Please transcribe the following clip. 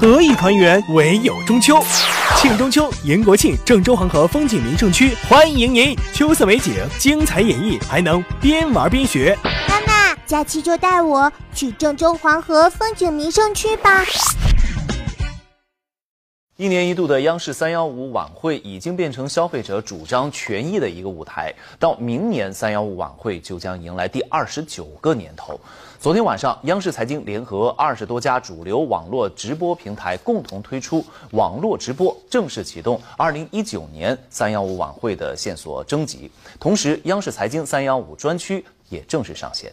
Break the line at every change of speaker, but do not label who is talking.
何以团圆，唯有中秋。庆中秋，迎国庆，郑州黄河风景名胜区欢迎您！秋色美景，精彩演绎，还能边玩边学。
妈妈，假期就带我去郑州黄河风景名胜区吧。
一年一度的央视三幺五晚会已经变成消费者主张权益的一个舞台。到明年三幺五晚会就将迎来第二十九个年头。昨天晚上，央视财经联合二十多家主流网络直播平台共同推出网络直播正式启动二零一九年三幺五晚会的线索征集，同时央视财经三幺五专区也正式上线。